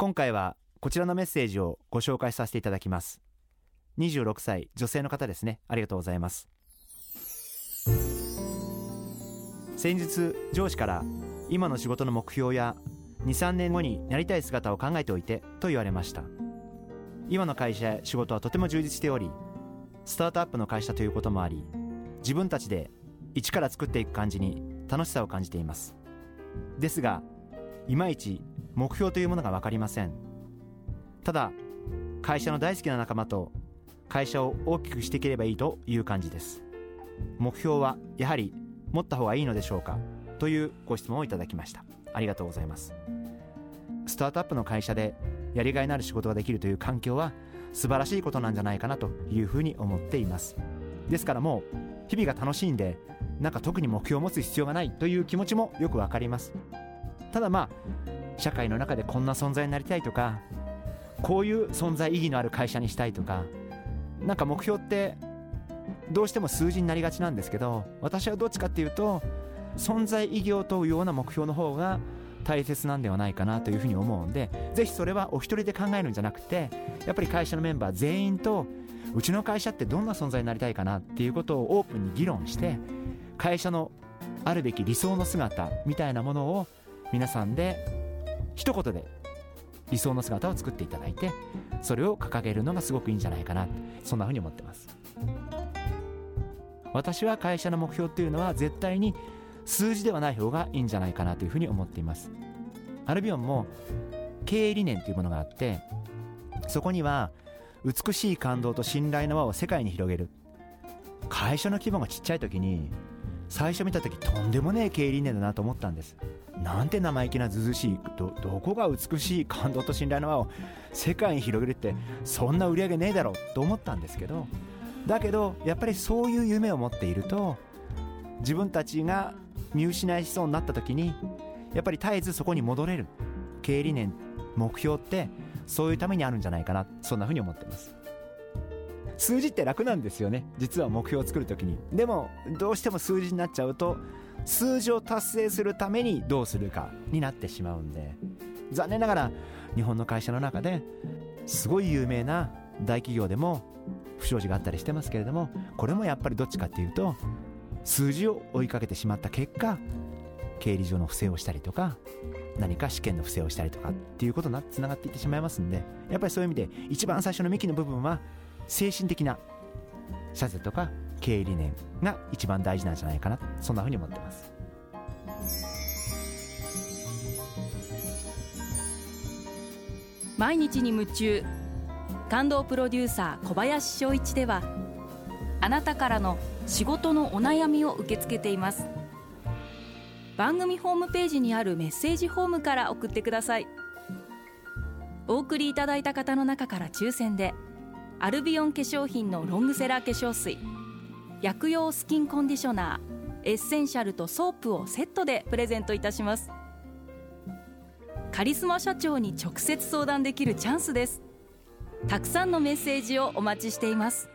今回はこちらのメッセージをご紹介させていただきます。26歳女性の方ですね。ありがとうございます。先日上司から今の仕事の目標や23年後になりたい姿を考えておいてと言われました。今の会社や仕事はとても充実しておりスタートアップの会社ということもあり自分たちで一から作っていく感じに楽しさを感じています。ですがいまいち目標というものが分かりません。ただ会社の大好きな仲間と会社を大きくしていければいいという感じです。目標はやはり持った方がいいのでしょうか？というご質問をいただきました。ありがとうございます。スタートアップの会社でやりがいのある仕事ができるという環境は素晴らしいことなんじゃないかなというふうに思っています。ですからもう日々が楽しいんでなんか特に目標を持つ必要がないという気持ちもよくわかります。ただまあ社会の中でこんな存在になりたいとかこういう存在意義のある会社にしたいとかなんか目標ってどうしても数字になりがちなんですけど私はどっちかっていうと存在意義を問うような目標の方が大切なんではないかなというふうに思うんでぜひそれはお一人で考えるんじゃなくてやっぱり会社のメンバー全員とうちの会社ってどんな存在になりたいかなっていうことをオープンに議論して会社のあるべき理想の姿みたいなものを皆さんで一言で理想の姿を作っていただいてそれを掲げるのがすごくいいんじゃないかなそんなふうに思ってます。私は会社の目標っていうのは絶対に数字ではない方がいいんじゃないかなというふうに思っています。アルビオンも経営理念というものがあってそこには美しい感動と信頼の輪を世界に広げる。会社の規模がちっちゃい時に最初見た時とんでもねえ経営理念だなと思ったんです。なんて生意気なずずしいどどこが美しい感動と信頼の輪を世界に広げるってそんな売り上げねえだろうと思ったんですけど。だけどやっぱりそういう夢を持っていると自分たちが見失いしそうになった時にやっぱり絶えずそこに戻れる経営理念目標ってそういうためにあるんじゃないかなそんなふうに思ってます。数字って楽なんですよね。実は目標を作る時に。でもどうしても数字になっちゃうと数字を達成するためにどうするかになってしまうんで。残念ながら日本の会社の中ですごい有名な大企業でも不祥事があったりしてますけれどもこれもやっぱりどっちかっていうと数字を追いかけてしまった結果経理上の不正をしたりとか何か試験の不正をしたりとかっていうことにつながっていってしまいますんでやっぱりそういう意味で一番最初の幹の部分は精神的な社税とか経営理念が一番大事なんじゃないかなそんなふうに思ってます。毎日に夢中感動プロデューサー小林翔一ではあなたからの仕事のお悩みを受け付けています。番組ホームページにあるメッセージフォームから送ってください。お送りいただいた方の中から抽選でアルビオン化粧品のロングセラー化粧水。薬用スキンコンディショナーエッセンシャルとソープをセットでプレゼントいたします。カリスマ社長に直接相談できるチャンスです。たくさんのメッセージをお待ちしています。